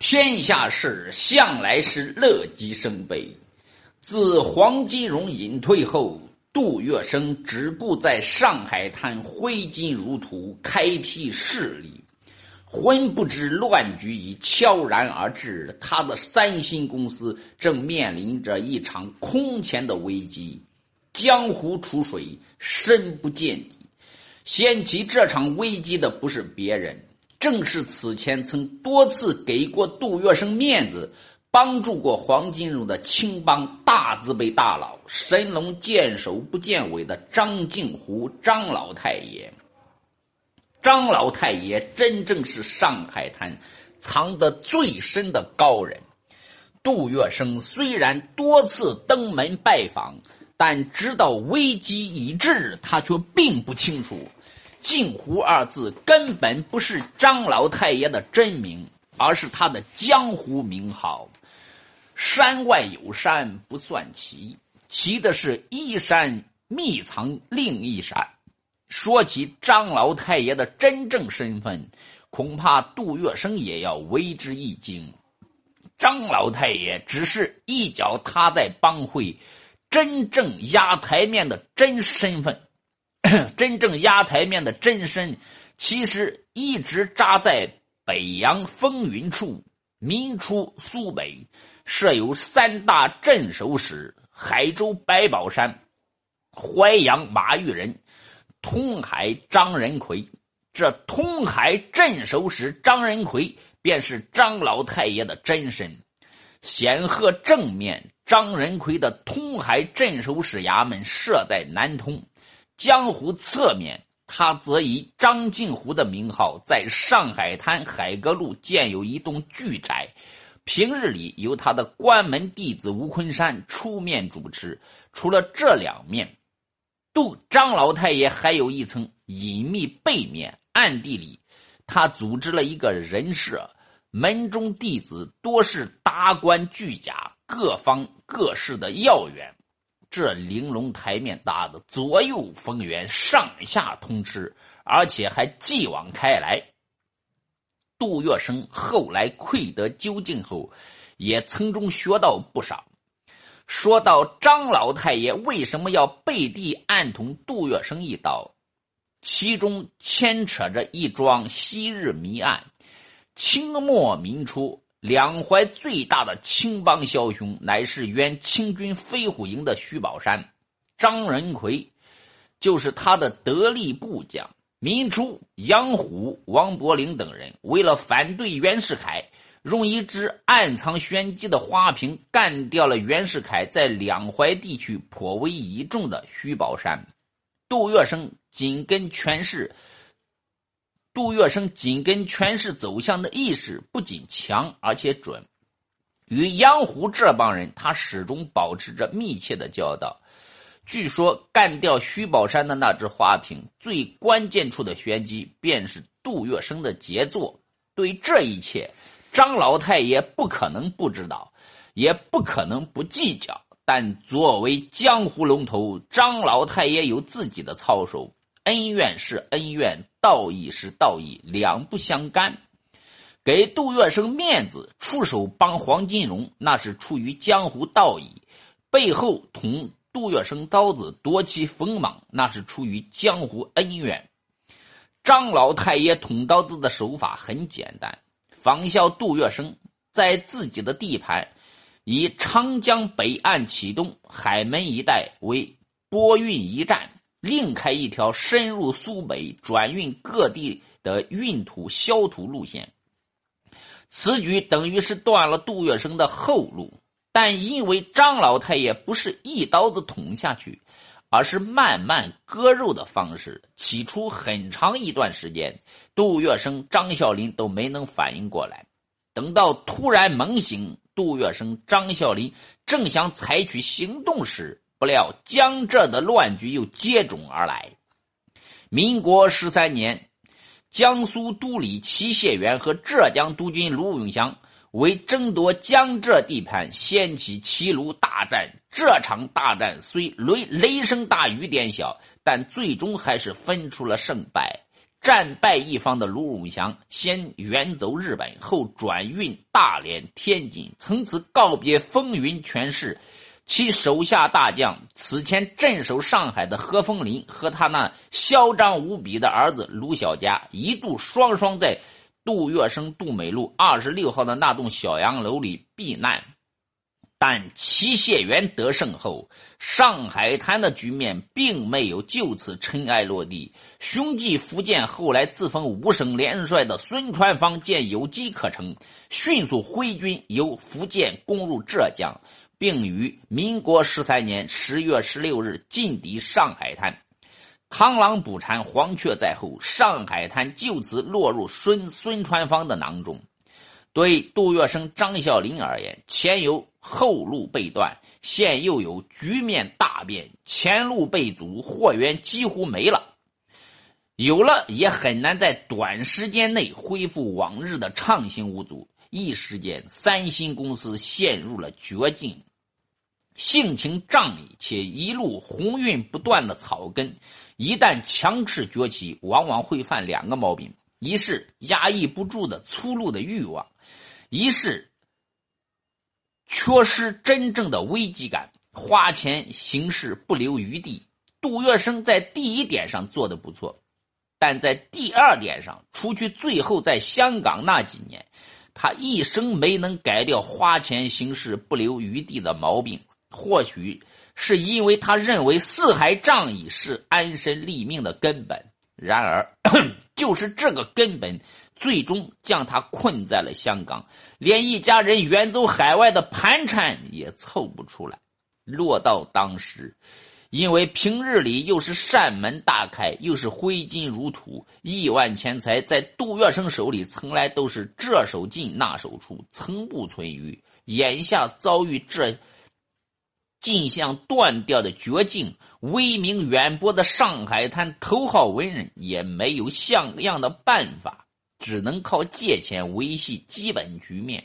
天下事向来是乐极生悲。自黄金荣隐退后，杜月笙只顾在上海滩挥金如土，开辟势力，浑不知乱局已悄然而至。他的三星公司正面临着一场空前的危机，江湖出水，深不见底。掀起这场危机的不是别人。正是此前曾多次给过杜月笙面子、帮助过黄金荣的青帮大字辈大佬，神龙见首不见尾的张静湖张老太爷。张老太爷真正是上海滩藏得最深的高人。杜月笙虽然多次登门拜访，但直到危机已至，他却并不清楚。镜湖二字根本不是张老太爷的真名，而是他的江湖名号。山外有山不算奇，奇的是一山密藏另一山。说起张老太爷的真正身份，恐怕杜月笙也要为之一惊。张老太爷只是一脚踏在帮会真正压台面的真身份。真正压台面的真身，其实一直扎在北洋风云处。明初苏北设有三大镇守使：海州白宝山、淮阳马玉仁、通海张仁奎。这通海镇守使张仁奎，便是张老太爷的真身。显赫正面，张仁奎的通海镇守使衙门设在南通。江湖侧面，他则以张静湖的名号，在上海滩海阁路建有一栋巨宅，平日里由他的关门弟子吴昆山出面主持。除了这两面，杜张老太爷还有一层隐秘背面，暗地里，他组织了一个人设，门中弟子多是达官巨贾，各方各市的要员。这玲珑台面搭的左右逢源，上下通吃，而且还继往开来。杜月笙后来窥得究竟后，也从中学到不少。说到张老太爷为什么要背地暗捅杜月笙一刀，其中牵扯着一桩昔日谜案。清末民初。两淮最大的青帮枭雄，乃是原清军飞虎营的徐宝山、张仁奎，就是他的得力部将。民初，杨虎、王伯龄等人为了反对袁世凯，用一支暗藏玄机的花瓶干掉了袁世凯在两淮地区颇为倚重的徐宝山。杜月笙紧跟权势。杜月笙紧跟权势走向的意识不仅强，而且准。与杨湖这帮人，他始终保持着密切的交道。据说干掉徐宝山的那只花瓶，最关键处的玄机便是杜月笙的杰作。对这一切，张老太爷不可能不知道，也不可能不计较。但作为江湖龙头，张老太爷有自己的操守。恩怨是恩怨，道义是道义，两不相干。给杜月笙面子，出手帮黄金荣，那是出于江湖道义；背后捅杜月笙刀子，夺其锋芒，那是出于江湖恩怨。张老太爷捅刀子的手法很简单，仿效杜月笙，在自己的地盘，以长江北岸启东海门一带为波运一站。另开一条深入苏北转运各地的运土销土路线，此举等于是断了杜月笙的后路。但因为张老太爷不是一刀子捅下去，而是慢慢割肉的方式，起初很长一段时间，杜月笙、张啸林都没能反应过来。等到突然猛醒，杜月笙、张啸林正想采取行动时，不料江浙的乱局又接踵而来。民国十三年，江苏都理齐燮元和浙江督军卢永祥为争夺江浙地盘，掀起齐卢大战。这场大战虽雷雷声大雨点小，但最终还是分出了胜败。战败一方的卢永祥先远走日本，后转运大连、天津，从此告别风云权势。其手下大将此前镇守上海的何风林和他那嚣张无比的儿子卢小佳，一度双双在杜月笙杜美路二十六号的那栋小洋楼里避难。但齐谢元得胜后，上海滩的局面并没有就此尘埃落地。雄踞福建，后来自封五省联帅的孙传芳见有机可乘，迅速挥军由福建攻入浙江，并于民国十三年十月十六日进抵上海滩。螳螂捕蝉，黄雀在后，上海滩就此落入孙孙传芳的囊中。对杜月笙、张啸林而言，前有后路被断，现又有局面大变，前路被阻，货源几乎没了。有了也很难在短时间内恢复往日的畅行无阻。一时间，三星公司陷入了绝境。性情仗义且一路鸿运不断的草根，一旦强势崛起，往往会犯两个毛病：一是压抑不住的粗鲁的欲望。一是缺失真正的危机感，花钱行事不留余地。杜月笙在第一点上做的不错，但在第二点上，除去最后在香港那几年，他一生没能改掉花钱行事不留余地的毛病。或许是因为他认为四海仗义是安身立命的根本。然而，就是这个根本。最终将他困在了香港，连一家人远走海外的盘缠也凑不出来。落到当时，因为平日里又是扇门大开，又是挥金如土，亿万钱财在杜月笙手里从来都是这手进那手出，从不存余。眼下遭遇这进项断掉的绝境，威名远播的上海滩头号文人也没有像样的办法。只能靠借钱维系基本局面。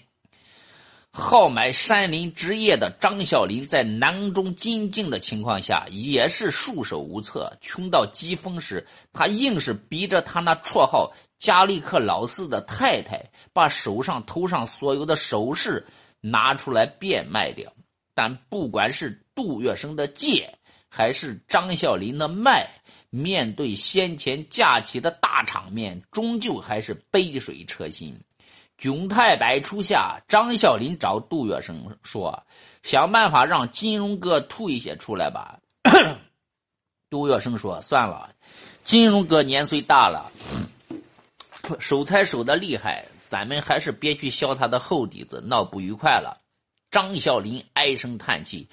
好买山林职业的张啸林，在囊中金镜的情况下，也是束手无策。穷到疾风时，他硬是逼着他那绰号“加利克老四”的太太，把手上、头上所有的首饰拿出来变卖掉。但不管是杜月笙的借，还是张啸林的卖，面对先前架起的大场面，终究还是杯水车薪。窘态百出下，张啸林找杜月笙说：“想办法让金融哥吐一些出来吧。”杜月笙说：“算了，金融哥年岁大了，守财守的厉害，咱们还是别去削他的后底子，闹不愉快了。”张啸林唉声叹气。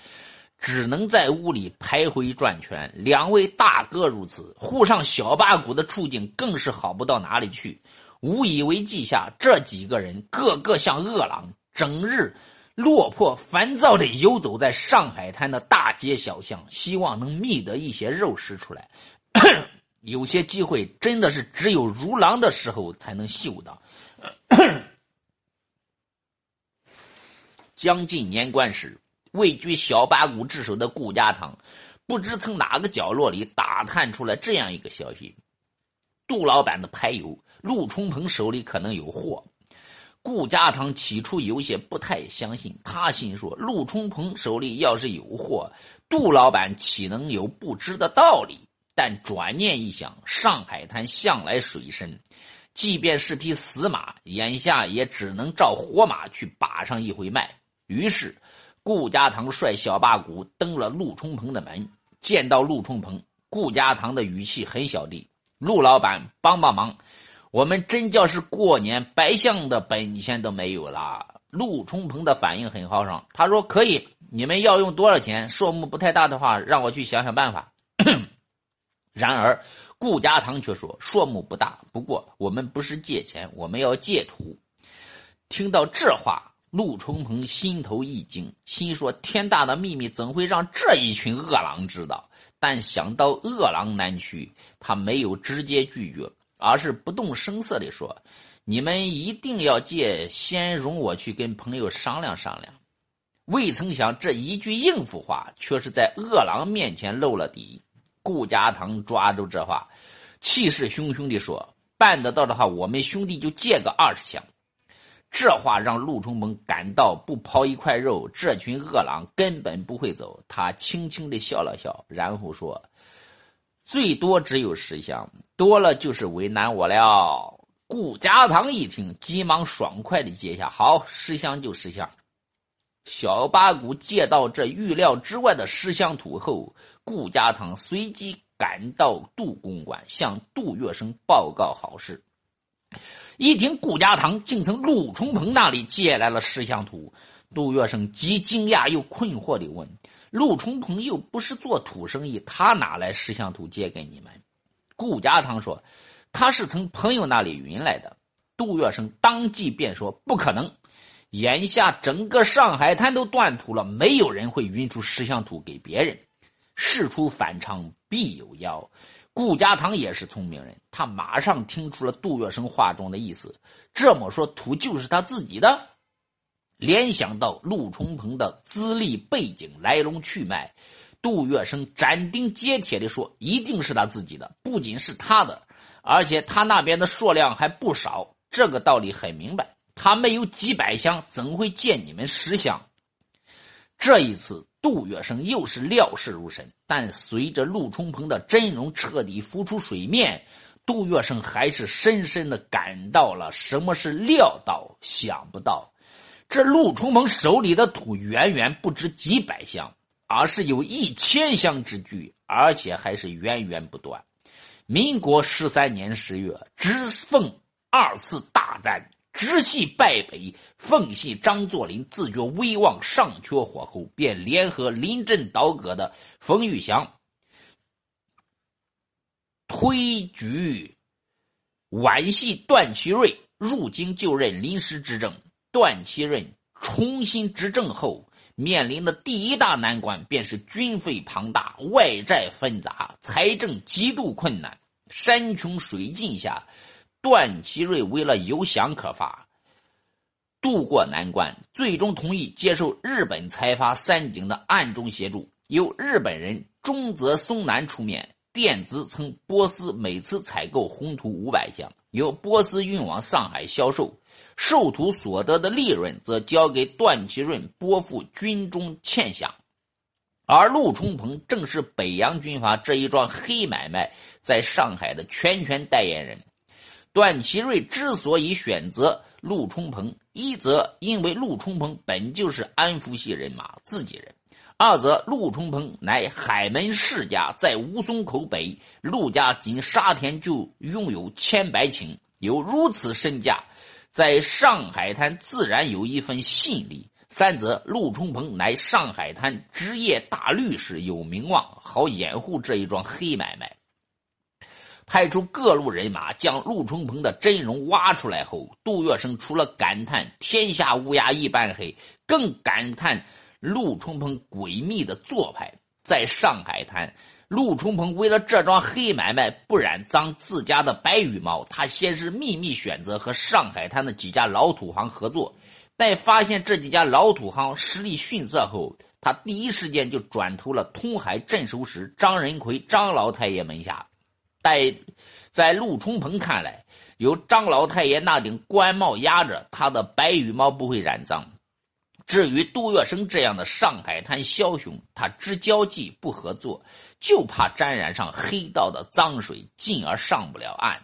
只能在屋里徘徊转圈。两位大哥如此，沪上小八股的处境更是好不到哪里去。无以为继下，这几个人个个像饿狼，整日落魄烦躁地游走在上海滩的大街小巷，希望能觅得一些肉食出来。有些机会真的是只有如狼的时候才能嗅到。将近年关时。位居小八股之首的顾家堂，不知从哪个角落里打探出来这样一个消息：杜老板的牌友陆冲鹏手里可能有货。顾家堂起初有些不太相信，他心说：陆冲鹏手里要是有货，杜老板岂能有不知的道理？但转念一想，上海滩向来水深，即便是匹死马，眼下也只能照活马去把上一回脉。于是。顾家堂率小八股登了陆冲鹏的门，见到陆冲鹏，顾家堂的语气很小弟：“陆老板，帮帮忙，我们真叫是过年白相的本钱都没有了。”陆冲鹏的反应很豪爽，他说：“可以，你们要用多少钱？数目不太大的话，让我去想想办法。”然而顾家堂却说：“数目不大，不过我们不是借钱，我们要借土。”听到这话。陆冲鹏心头一惊，心说：“天大的秘密怎会让这一群恶狼知道？”但想到恶狼难驱，他没有直接拒绝，而是不动声色地说：“你们一定要借，先容我去跟朋友商量商量。”未曾想，这一句应付话却是在恶狼面前露了底。顾家堂抓住这话，气势汹汹地说：“办得到的话，我们兄弟就借个二十箱。这话让陆冲鹏感到不抛一块肉，这群恶狼根本不会走。他轻轻的笑了笑，然后说：“最多只有十箱，多了就是为难我了。”顾家堂一听，急忙爽快的接下：“好，十箱就十箱。”小八股借到这预料之外的十箱土后，顾家堂随即赶到杜公馆，向杜月笙报告好事。一听顾家堂竟从陆冲鹏那里借来了石像图，杜月笙既惊讶又困惑地问：“陆冲鹏又不是做土生意，他哪来石像图借给你们？”顾家堂说：“他是从朋友那里运来的。”杜月笙当即便说：“不可能，眼下整个上海滩都断土了，没有人会运出石像图给别人。事出反常必有妖。”顾家堂也是聪明人，他马上听出了杜月笙话中的意思。这么说，土就是他自己的。联想到陆冲鹏的资历背景、来龙去脉，杜月笙斩钉截铁地说：“一定是他自己的，不仅是他的，而且他那边的数量还不少。这个道理很明白，他没有几百箱，怎会借你们十箱？”这一次。杜月笙又是料事如神，但随着陆冲鹏的真容彻底浮出水面，杜月笙还是深深的感到了什么是料到想不到。这陆冲鹏手里的土远远不止几百箱，而是有一千箱之巨，而且还是源源不断。民国十三年十月，直奉二次大战。直系败北，奉系张作霖自觉威望尚缺火候，便联合临阵倒戈的冯玉祥，推举皖系段祺瑞入京就任临时执政。段祺瑞重新执政后，面临的第一大难关便是军费庞大、外债纷杂、财政极度困难。山穷水尽下。段祺瑞为了有饷可发，渡过难关，最终同意接受日本财阀三井的暗中协助，由日本人中泽松南出面垫资，从波斯每次采购红土五百箱，由波斯运往上海销售，售土所得的利润则交给段祺瑞拨付军中欠饷。而陆冲鹏正是北洋军阀这一桩黑买卖在上海的全权代言人。段祺瑞之所以选择陆冲鹏，一则因为陆冲鹏本就是安福系人马自己人；二则陆冲鹏乃海门世家，在吴淞口北，陆家仅沙田就拥有千百顷，有如此身价，在上海滩自然有一份信力；三则陆冲鹏乃上海滩职业大律师，有名望，好掩护这一桩黑买卖。派出各路人马将陆冲鹏的真容挖出来后，杜月笙除了感叹天下乌鸦一般黑，更感叹陆冲鹏诡秘的做派。在上海滩，陆冲鹏为了这桩黑买卖不染脏自家的白羽毛，他先是秘密选择和上海滩的几家老土行合作，待发现这几家老土行实力逊色后，他第一时间就转投了通海镇守使张仁奎张老太爷门下。在在陆冲鹏看来，由张老太爷那顶官帽压着，他的白羽毛不会染脏。至于杜月笙这样的上海滩枭雄，他只交际不合作，就怕沾染上黑道的脏水，进而上不了岸。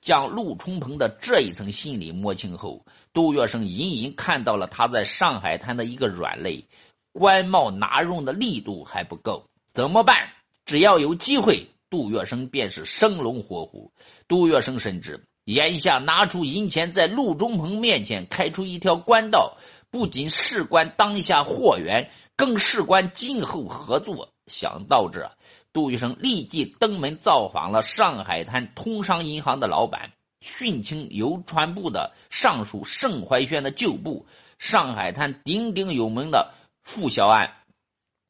将陆冲鹏的这一层心理摸清后，杜月笙隐隐看到了他在上海滩的一个软肋：官帽拿用的力度还不够。怎么办？只要有机会。杜月笙便是生龙活虎。杜月笙深知，眼下拿出银钱在陆中鹏面前开出一条官道，不仅事关当下货源，更事关今后合作。想到这，杜月笙立即登门造访了上海滩通商银行的老板，训请邮传部的尚书盛怀轩的旧部，上海滩鼎鼎有名的傅小安，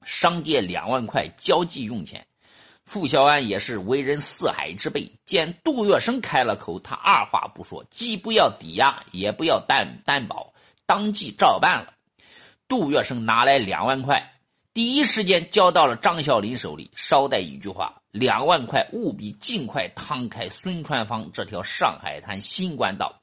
商借两万块交际用钱。傅小安也是为人四海之辈，见杜月笙开了口，他二话不说，既不要抵押，也不要担担保，当即照办了。杜月笙拿来两万块，第一时间交到了张小林手里。捎带一句话：两万块，务必尽快趟开孙传芳这条上海滩新官道。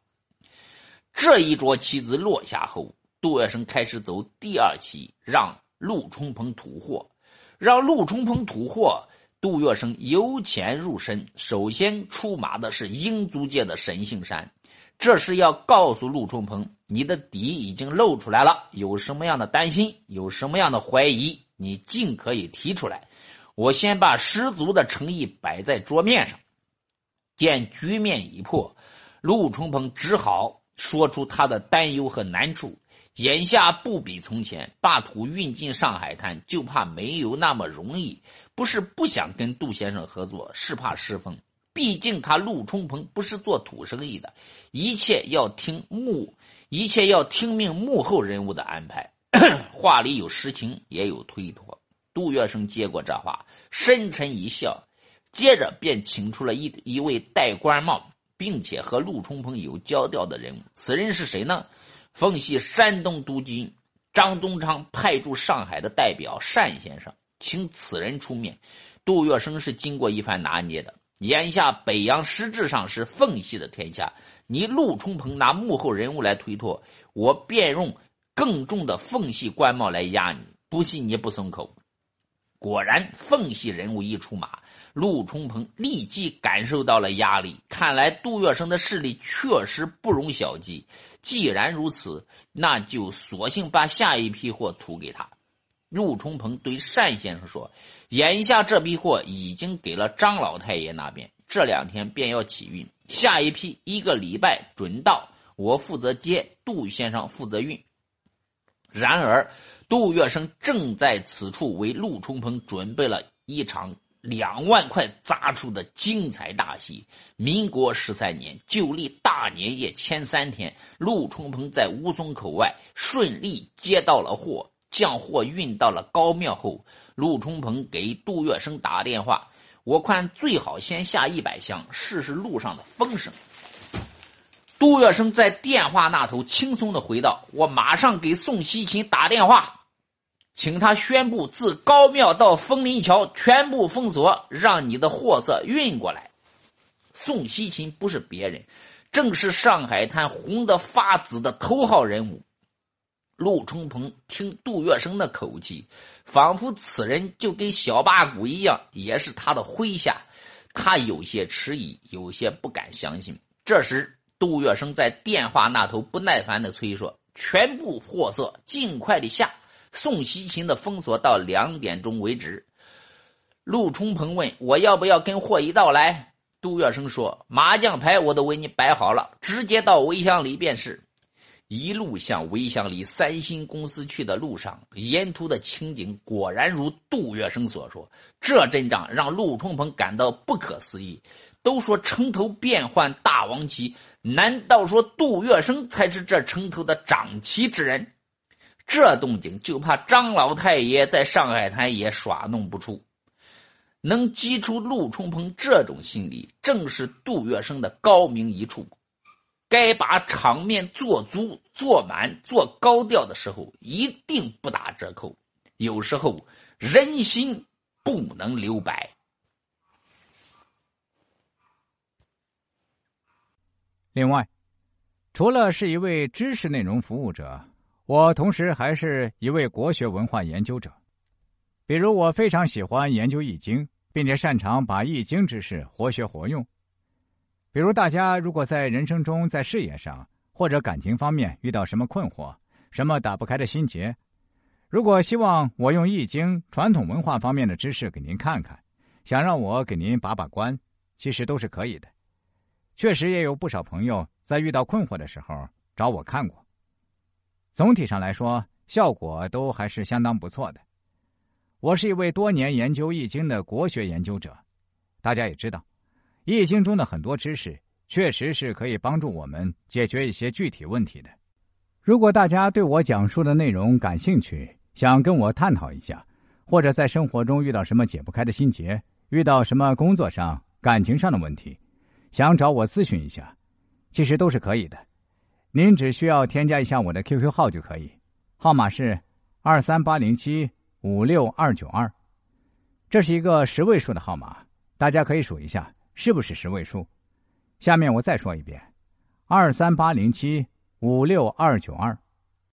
这一桌棋子落下后，杜月笙开始走第二棋，让陆冲鹏吐货。让陆冲鹏吐货，杜月笙由浅入深。首先出马的是英租界的沈杏山，这是要告诉陆冲鹏，你的底已经露出来了，有什么样的担心，有什么样的怀疑，你尽可以提出来。我先把十足的诚意摆在桌面上。见局面已破，陆冲鹏只好说出他的担忧和难处。眼下不比从前，把土运进上海滩，就怕没有那么容易。不是不想跟杜先生合作，是怕失风。毕竟他陆冲鹏不是做土生意的，一切要听幕，一切要听命幕后人物的安排。话里有实情，也有推脱。杜月笙接过这话，深沉一笑，接着便请出了一一位戴官帽，并且和陆冲鹏有交调的人物。此人是谁呢？奉系山东督军张宗昌派驻上海的代表单先生，请此人出面。杜月笙是经过一番拿捏的。眼下北洋实质上是奉系的天下，你陆冲鹏拿幕后人物来推脱，我便用更重的奉系官帽来压你。不信你不松口。果然，奉系人物一出马，陆冲鹏立即感受到了压力。看来杜月笙的势力确实不容小觑。既然如此，那就索性把下一批货吐给他。陆冲鹏对单先生说：“眼下这批货已经给了张老太爷那边，这两天便要起运，下一批一个礼拜准到，我负责接，杜先生负责运。”然而。杜月笙正在此处为陆冲鹏准备了一场两万块砸出的精彩大戏。民国十三年旧历大年夜前三天，陆冲鹏在吴淞口外顺利接到了货，将货运到了高庙后，陆冲鹏给杜月笙打电话：“我看最好先下一百箱，试试路上的风声。”杜月笙在电话那头轻松的回道：“我马上给宋希勤打电话。”请他宣布，自高庙到枫林桥全部封锁，让你的货色运过来。宋希勤不是别人，正是上海滩红得发紫的头号人物。陆冲鹏听杜月笙的口气，仿佛此人就跟小八股一样，也是他的麾下。他有些迟疑，有些不敢相信。这时，杜月笙在电话那头不耐烦的催说：“全部货色尽快的下。”宋希勤的封锁到两点钟为止。陆冲鹏问：“我要不要跟货一道来？”杜月笙说：“麻将牌我都为你摆好了，直接到围乡里便是。”一路向围乡里三星公司去的路上，沿途的情景果然如杜月笙所说。这阵仗让陆冲鹏感到不可思议。都说城头变换大王旗，难道说杜月笙才是这城头的掌旗之人？这动静就怕张老太爷在上海滩也耍弄不出，能激出陆冲鹏这种心理，正是杜月笙的高明一处。该把场面做足、做满、做高调的时候，一定不打折扣。有时候人心不能留白。另外，除了是一位知识内容服务者。我同时还是一位国学文化研究者，比如我非常喜欢研究《易经》，并且擅长把《易经》知识活学活用。比如大家如果在人生中、在事业上或者感情方面遇到什么困惑、什么打不开的心结，如果希望我用《易经》传统文化方面的知识给您看看，想让我给您把把关，其实都是可以的。确实也有不少朋友在遇到困惑的时候找我看过。总体上来说，效果都还是相当不错的。我是一位多年研究《易经》的国学研究者，大家也知道，《易经》中的很多知识确实是可以帮助我们解决一些具体问题的。如果大家对我讲述的内容感兴趣，想跟我探讨一下，或者在生活中遇到什么解不开的心结，遇到什么工作上、感情上的问题，想找我咨询一下，其实都是可以的。您只需要添加一下我的 QQ 号就可以，号码是二三八零七五六二九二，这是一个十位数的号码，大家可以数一下是不是十位数。下面我再说一遍：二三八零七五六二九二。